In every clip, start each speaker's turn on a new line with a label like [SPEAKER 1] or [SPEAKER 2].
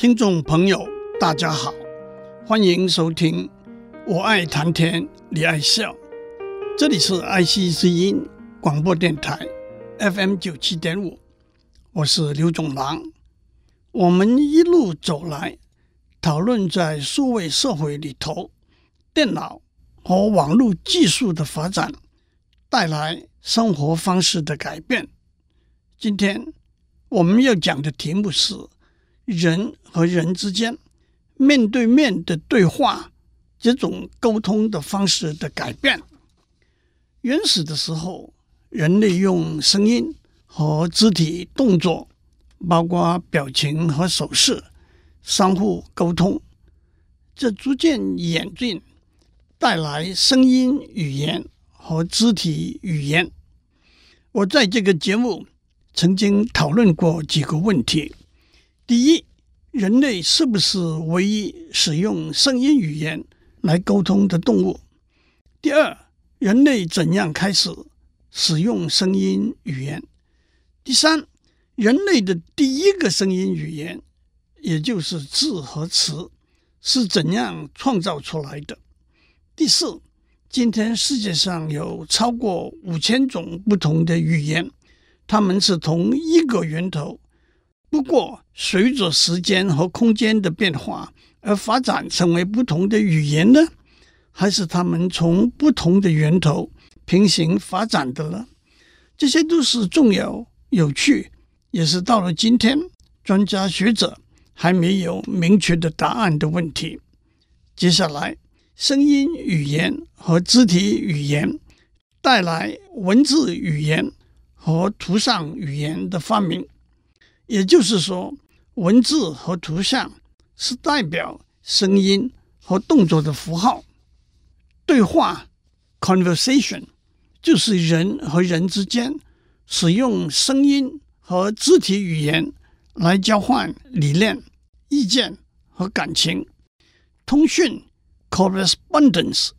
[SPEAKER 1] 听众朋友，大家好，欢迎收听《我爱谈天你爱笑》，这里是爱惜之音广播电台 FM 九七点五，我是刘总郎。我们一路走来，讨论在数位社会里头，电脑和网络技术的发展带来生活方式的改变。今天我们要讲的题目是人和人之间面对面的对话，这种沟通的方式的改变。原始的时候，人类用声音和肢体动作。包括表情和手势，相互沟通，这逐渐演进，带来声音语言和肢体语言。我在这个节目曾经讨论过几个问题：第一，人类是不是唯一使用声音语言来沟通的动物？第二，人类怎样开始使用声音语言？第三，人类的第一个声音语言，也就是字和词，是怎样创造出来的？第四，今天世界上有超过五千种不同的语言，它们是同一个源头，不过随着时间和空间的变化而发展成为不同的语言呢？还是它们从不同的源头平行发展的呢？这些都是重要、有趣。也是到了今天，专家学者还没有明确的答案的问题。接下来，声音语言和肢体语言带来文字语言和图像语言的发明，也就是说，文字和图像是代表声音和动作的符号。对话 （conversation） 就是人和人之间使用声音。和肢体语言来交换理念、意见和感情。通讯 （correspondence）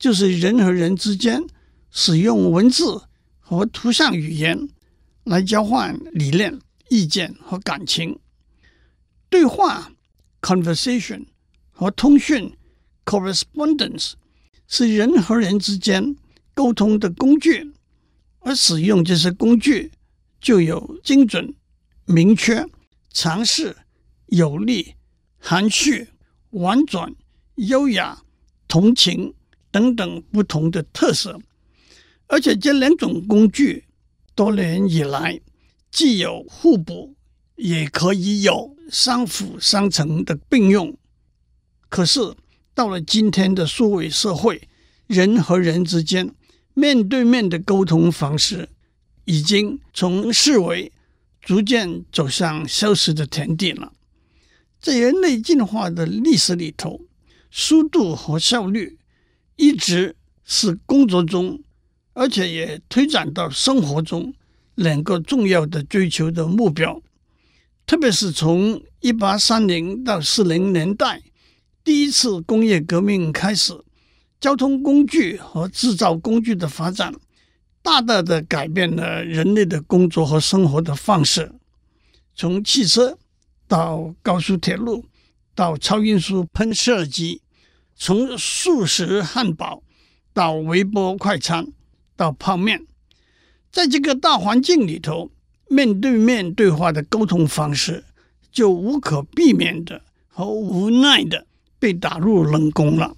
[SPEAKER 1] 就是人和人之间使用文字和图像语言来交换理念、意见和感情。对话 （conversation） 和通讯 （correspondence） 是人和人之间沟通的工具，而使用这些工具。就有精准、明确、尝试、有力、含蓄、婉转、优雅、同情等等不同的特色，而且这两种工具多年以来既有互补，也可以有相辅相成的并用。可是到了今天的数位社会，人和人之间面对面的沟通方式，已经从视为逐渐走向消失的田地了。在人类进化的历史里头，速度和效率一直是工作中，而且也推展到生活中两个重要的追求的目标。特别是从一八三零到四零年代，第一次工业革命开始，交通工具和制造工具的发展。大大的改变了人类的工作和生活的方式，从汽车到高速铁路，到超音速喷射机，从速食汉堡到微波快餐，到泡面，在这个大环境里头，面对面对话的沟通方式就无可避免的和无奈的被打入冷宫了。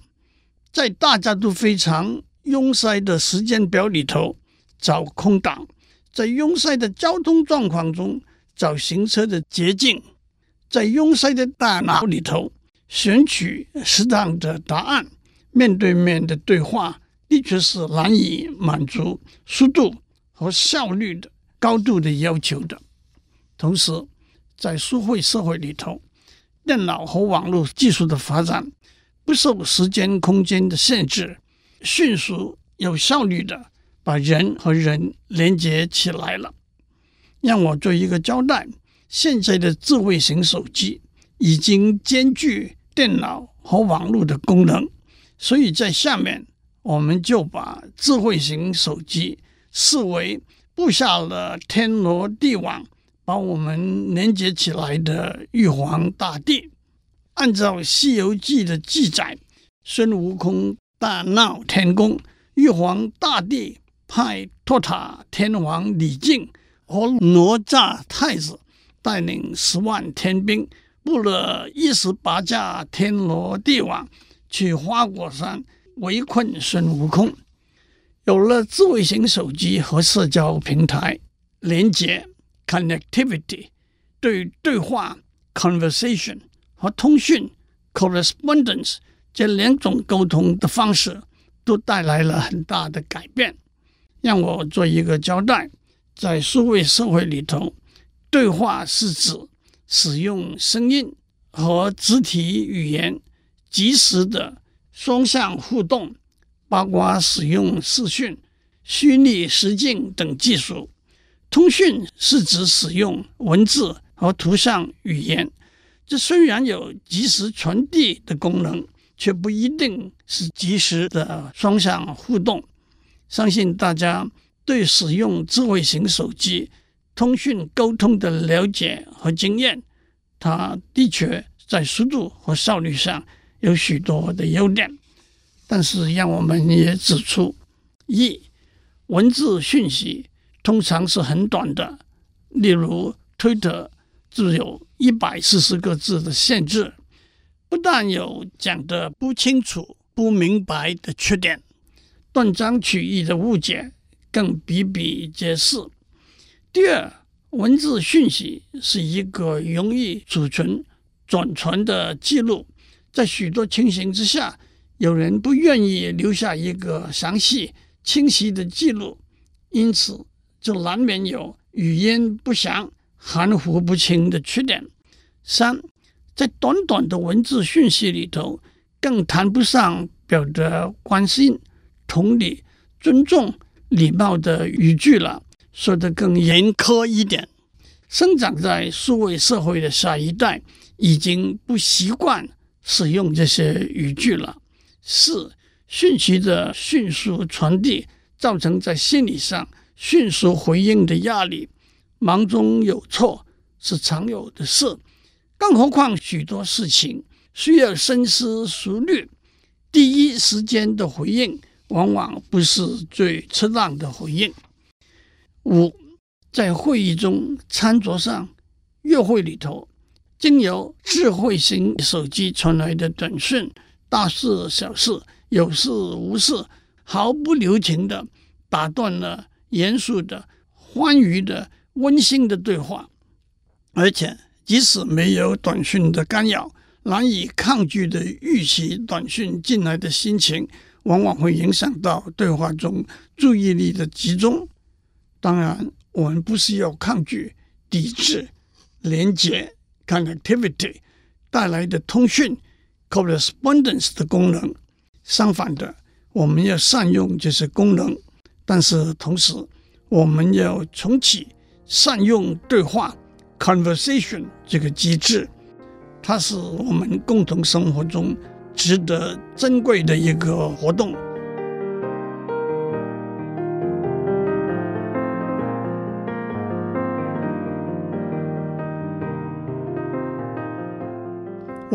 [SPEAKER 1] 在大家都非常拥塞的时间表里头。找空档，在拥塞的交通状况中找行车的捷径，在拥塞的大脑里头选取适当的答案。面对面的对话的确是难以满足速度和效率的高度的要求的。同时，在社会社会里头，电脑和网络技术的发展不受时间空间的限制，迅速有效率的。把人和人连接起来了。让我做一个交代：现在的智慧型手机已经兼具电脑和网络的功能，所以在下面我们就把智慧型手机视为布下了天罗地网、把我们连接起来的玉皇大帝。按照《西游记》的记载，孙悟空大闹天宫，玉皇大帝派托塔天王李靖和哪吒太子带领十万天兵，布了一十八架天罗地网，去花果山围困孙悟空。有了智慧型手机和社交平台连接 （connectivity），对对话 （conversation）。和通讯 （correspondence） 这两种沟通的方式都带来了很大的改变。让我做一个交代：在数位社会里头，对话是指使用声音和肢体语言及时的双向互动，包括使用视讯、虚拟实境等技术；通讯是指使用文字和图像语言。这虽然有即时传递的功能，却不一定是即时的双向互动。相信大家对使用智慧型手机通讯沟通的了解和经验，它的确在速度和效率上有许多的优点。但是，让我们也指出：一、文字讯息通常是很短的，例如推特。只有一百四十个字的限制，不但有讲得不清楚、不明白的缺点，断章取义的误解更比比皆是。第二，文字讯息是一个容易储存、转传的记录，在许多情形之下，有人不愿意留下一个详细、清晰的记录，因此就难免有语音不详。含糊不清的缺点。三，在短短的文字讯息里头，更谈不上表达关心、同理、尊重、礼貌的语句了。说得更严苛一点，生长在数位社会的下一代已经不习惯使用这些语句了。四，讯息的迅速传递，造成在心理上迅速回应的压力。忙中有错是常有的事，更何况许多事情需要深思熟虑，第一时间的回应往往不是最恰当的回应。五，在会议中、餐桌上、约会里头，经由智慧型手机传来的短讯，大事小事、有事无事，毫不留情地打断了严肃的、欢愉的。温馨的对话，而且即使没有短讯的干扰，难以抗拒的预期短讯进来的心情，往往会影响到对话中注意力的集中。当然，我们不是要抗拒、抵制、连接 （connectivity） 带来的通讯 （correspondence） 的功能。相反的，我们要善用这些功能，但是同时，我们要重启。善用对话 （conversation） 这个机制，它是我们共同生活中值得珍贵的一个活动。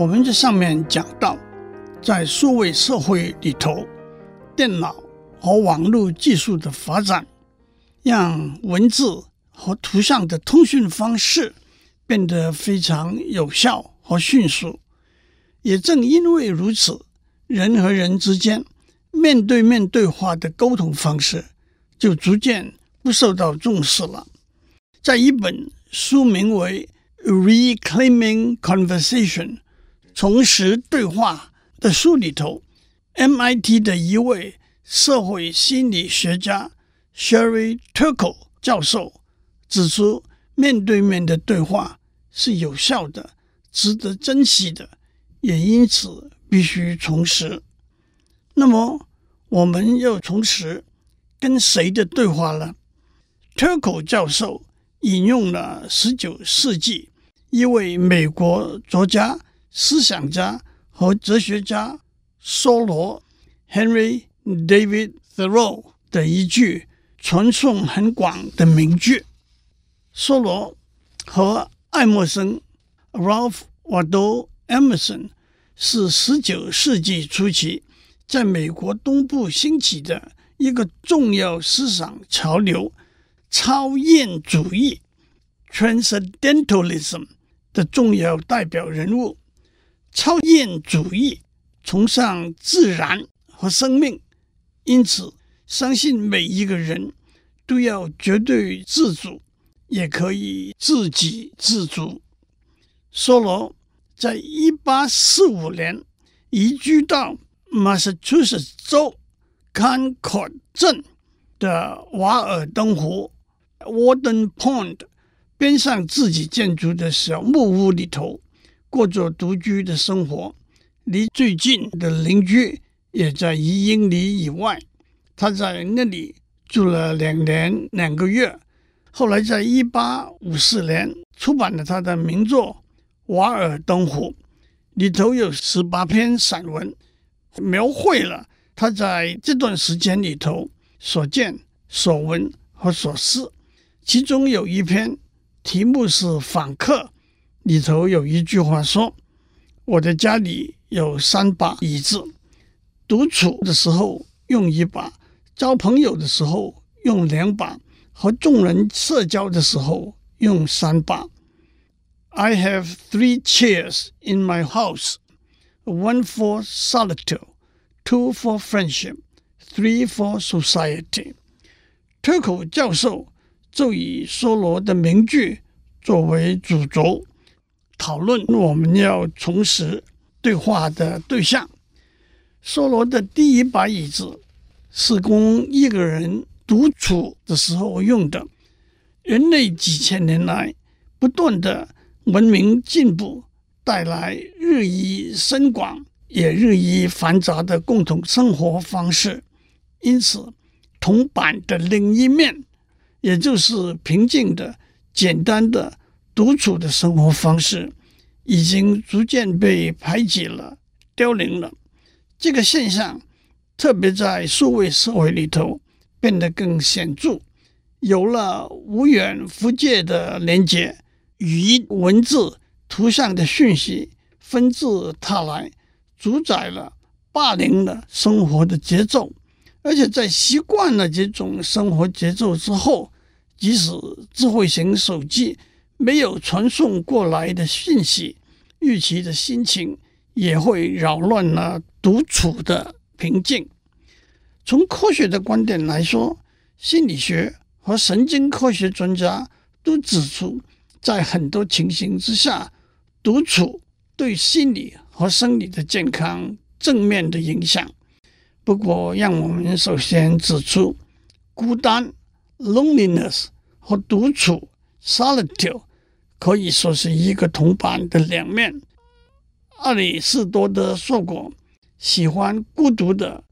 [SPEAKER 1] 我们这上面讲到，在数位社会里头，电脑和网络技术的发展，让文字。和图像的通讯方式变得非常有效和迅速，也正因为如此，人和人之间面对面对话的沟通方式就逐渐不受到重视了。在一本书名为《Reclaiming Conversation》重拾对话的书里头，MIT 的一位社会心理学家 Sherry Turkle 教授。指出，面对面的对话是有效的，值得珍惜的，也因此必须重拾。那么，我们要重拾跟谁的对话呢？Turkle 教授引用了十九世纪一位美国作家、思想家和哲学家梭罗 （Henry David Thoreau） 的一句传颂很广的名句。梭罗和爱默生 （Ralph Waldo Emerson） 是十九世纪初期在美国东部兴起的一个重要思想潮流——超验主义 （Transcendentalism） 的重要代表人物。超验主义崇尚自然和生命，因此相信每一个人都要绝对自主。也可以自给自足。梭罗在一八四五年移居到 Massachusetts 州 Concord 镇的瓦尔登湖 （Walden Pond） 边上自己建筑的小木屋里头，过着独居的生活。离最近的邻居也在一英里以外。他在那里住了两年两个月。后来，在一八五四年出版了他的名作《瓦尔登湖》，里头有十八篇散文，描绘了他在这段时间里头所见所闻和所思。其中有一篇题目是《访客》，里头有一句话说：“我的家里有三把椅子，独处的时候用一把，交朋友的时候用两把。”和众人社交的时候用三把。I have three chairs in my house, one for solitude, two for friendship, three for society。脱口教授就以梭罗的名句作为主轴， 讨论我们要重拾对话的对象。梭罗的第一把椅子是供一个人。独处的时候用的，人类几千年来不断的文明进步，带来日益深广也日益繁杂的共同生活方式。因此，铜板的另一面，也就是平静的、简单的独处的生活方式，已经逐渐被排挤了、凋零了。这个现象，特别在数位社会里头。变得更显著，有了无远弗届的连接，语音、文字、图像的讯息纷至沓来，主宰了、霸凌了生活的节奏。而且在习惯了这种生活节奏之后，即使智慧型手机没有传送过来的讯息，预期的心情也会扰乱了独处的平静。从科学的观点来说，心理学和神经科学专家都指出，在很多情形之下，独处对心理和生理的健康正面的影响。不过，让我们首先指出，孤单 （loneliness） 和独处 （solitude） 可以说是一个铜板的两面。亚里士多德说过：“喜欢孤独的。”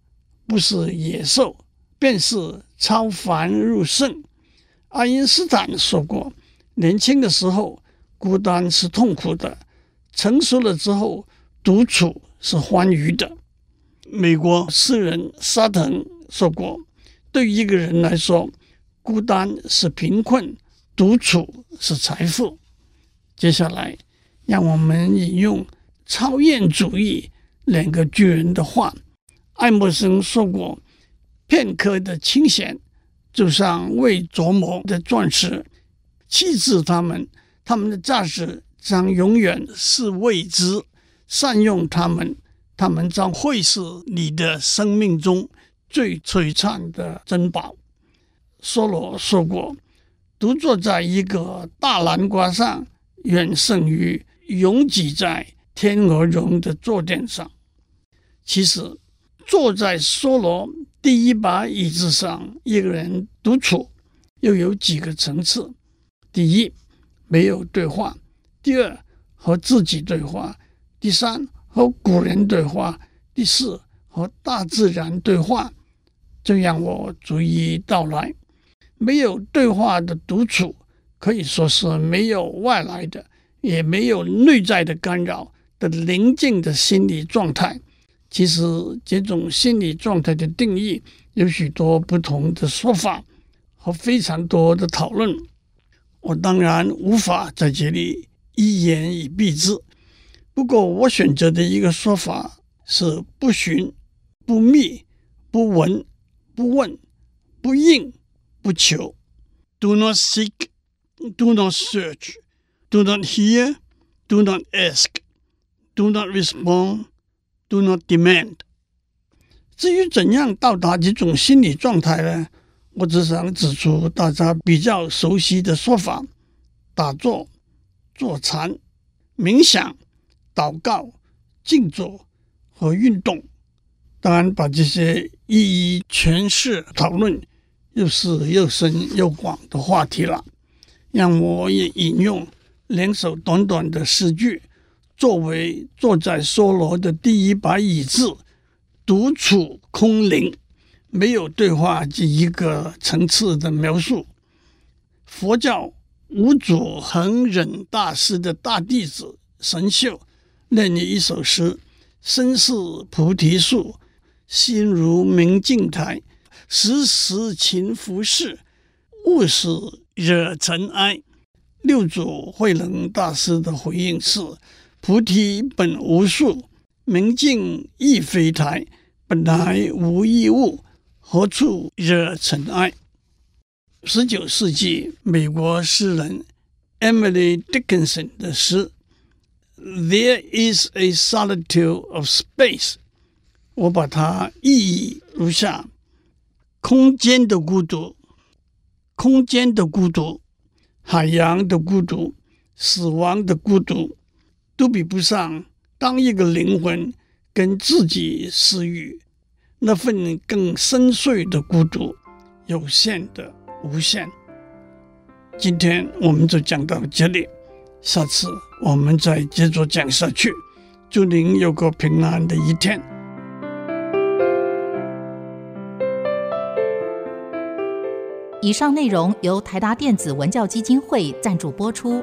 [SPEAKER 1] 不是野兽，便是超凡入圣。爱因斯坦说过：“年轻的时候，孤单是痛苦的；成熟了之后，独处是欢愉的。”美国诗人沙腾说过：“对一个人来说，孤单是贫困，独处是财富。”接下来，让我们引用“超验主义”两个巨人的话。爱默生说过：“片刻的清闲，就像未琢磨的钻石，弃置它们，它们的价值将永远是未知；善用它们，它们将会是你的生命中最璀璨的珍宝。”梭罗说过：“独坐在一个大南瓜上，远胜于拥挤在天鹅绒的坐垫上。”其实。坐在梭罗第一把椅子上，一个人独处，又有几个层次：第一，没有对话；第二，和自己对话；第三，和古人对话；第四，和大自然对话。这让我逐一道来。没有对话的独处，可以说是没有外来的，也没有内在的干扰的宁静的心理状态。其实，这种心理状态的定义有许多不同的说法和非常多的讨论。我当然无法在这里一言以蔽之。不过，我选择的一个说法是：不寻、不觅、不闻、不问、不应、不求。Do not seek, do not search, do not hear, do not ask, do not respond, do not demand。至于怎样到达这种心理状态呢？我只想指出大家比较熟悉的说法：打坐、坐禅、冥想、祷告、静坐和运动。当然，把这些一一诠释讨论，又是又深又广的话题了。让我也引用两首短短的诗句，作为坐在梭罗的第一把椅子，独处空灵。没有对话这一个层次的描述。佛教五祖恒忍大师的大弟子神秀念你一首诗：“身似菩提树，心如明镜台，时时勤拂拭，勿使惹尘埃。”六祖慧能大师的回应是：“菩提本无树，明镜亦非台，本来无一物。”何处惹尘埃？十九世纪美国诗人 Emily Dickinson 的诗：“There is a solitude of space。”我把它意译如下：空间的孤独，空间的孤独，海洋的孤独，死亡的孤独，都比不上当一个灵魂跟自己私语。那份更深邃的孤独，有限的无限。今天我们就讲到这里，下次我们再接着讲下去。祝您有个平安的一天。
[SPEAKER 2] 以上内容由台达电子文教基金会赞助播出。